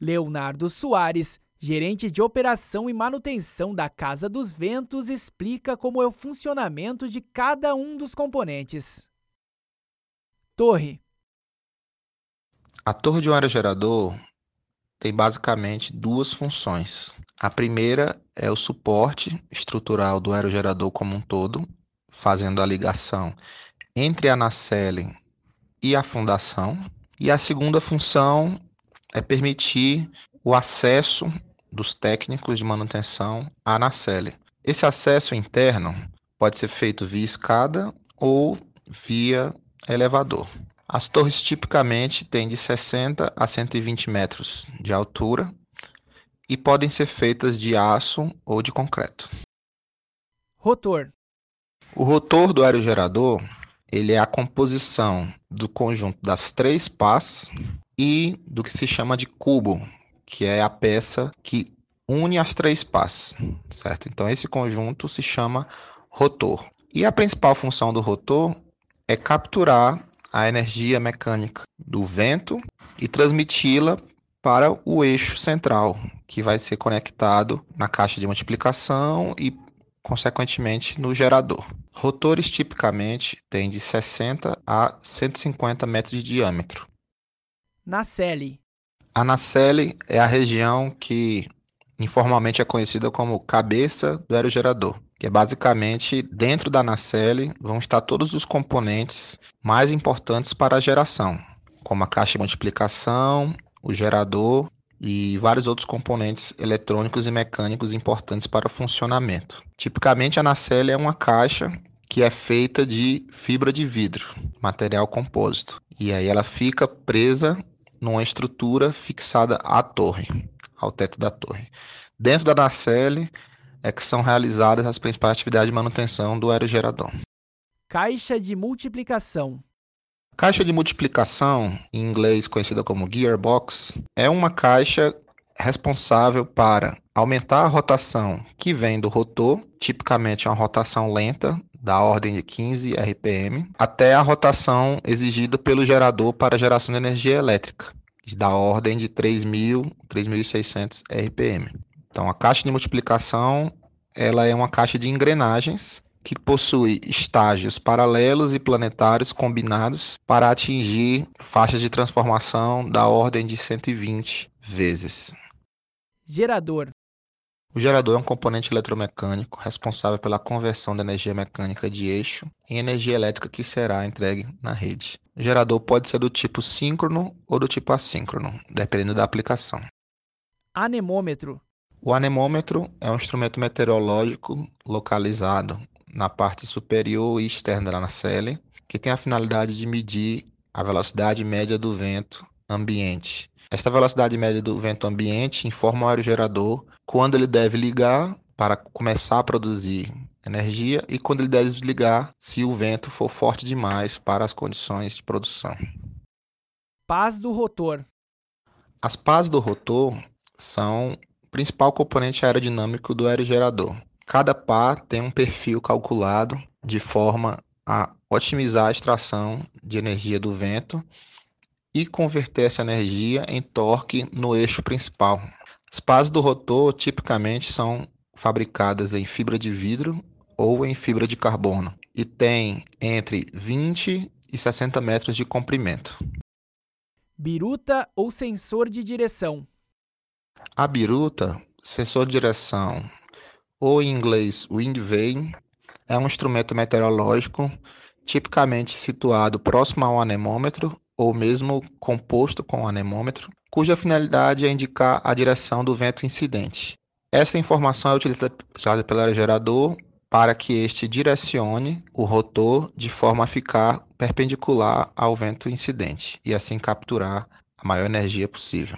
Leonardo Soares, gerente de operação e manutenção da Casa dos Ventos, explica como é o funcionamento de cada um dos componentes. Torre. A torre de um aerogerador tem basicamente duas funções. A primeira é o suporte estrutural do aerogerador como um todo, fazendo a ligação entre a nacelle e a fundação. E a segunda função é permitir o acesso dos técnicos de manutenção à nacelle. Esse acesso interno pode ser feito via escada ou via elevador. As torres tipicamente têm de 60 a 120 metros de altura e podem ser feitas de aço ou de concreto. Rotor. O rotor do aerogerador ele é a composição do conjunto das três pás e do que se chama de cubo, que é a peça que une as três pás, certo? Então esse conjunto se chama rotor. E a principal função do rotor é capturar a energia mecânica do vento e transmiti-la para o eixo central, que vai ser conectado na caixa de multiplicação e, consequentemente, no gerador. Rotores tipicamente têm de 60 a 150 metros de diâmetro. Nacelle. A nacelle é a região que informalmente é conhecida como cabeça do aerogerador que é basicamente dentro da nacelle vão estar todos os componentes mais importantes para a geração, como a caixa de multiplicação, o gerador e vários outros componentes eletrônicos e mecânicos importantes para o funcionamento. Tipicamente a nacelle é uma caixa que é feita de fibra de vidro, material compósito, e aí ela fica presa numa estrutura fixada à torre, ao teto da torre. Dentro da nacelle é que são realizadas as principais atividades de manutenção do aerogerador. Caixa de multiplicação. Caixa de multiplicação, em inglês conhecida como gearbox, é uma caixa responsável para aumentar a rotação que vem do rotor, tipicamente uma rotação lenta, da ordem de 15 RPM, até a rotação exigida pelo gerador para geração de energia elétrica, da ordem de 3.000, 3.600 RPM. Então, a caixa de multiplicação ela é uma caixa de engrenagens que possui estágios paralelos e planetários combinados para atingir faixas de transformação da ordem de 120 vezes. Gerador. O gerador é um componente eletromecânico responsável pela conversão da energia mecânica de eixo em energia elétrica que será entregue na rede. O gerador pode ser do tipo síncrono ou do tipo assíncrono, dependendo da aplicação. Anemômetro. O anemômetro é um instrumento meteorológico localizado na parte superior e externa da nacelle, que tem a finalidade de medir a velocidade média do vento ambiente. Esta velocidade média do vento ambiente informa o aerogerador quando ele deve ligar para começar a produzir energia e quando ele deve desligar se o vento for forte demais para as condições de produção. Pás do rotor. As pás do rotor são principal componente aerodinâmico do aerogerador. Cada pá tem um perfil calculado de forma a otimizar a extração de energia do vento e converter essa energia em torque no eixo principal. As pás do rotor tipicamente são fabricadas em fibra de vidro ou em fibra de carbono e têm entre 20 e 60 metros de comprimento. Biruta ou sensor de direção. A biruta, sensor de direção, ou em inglês wind vane, é um instrumento meteorológico tipicamente situado próximo ao anemômetro ou mesmo composto com anemômetro, cuja finalidade é indicar a direção do vento incidente. Essa informação é utilizada pelo aerogerador para que este direcione o rotor de forma a ficar perpendicular ao vento incidente e assim capturar a maior energia possível.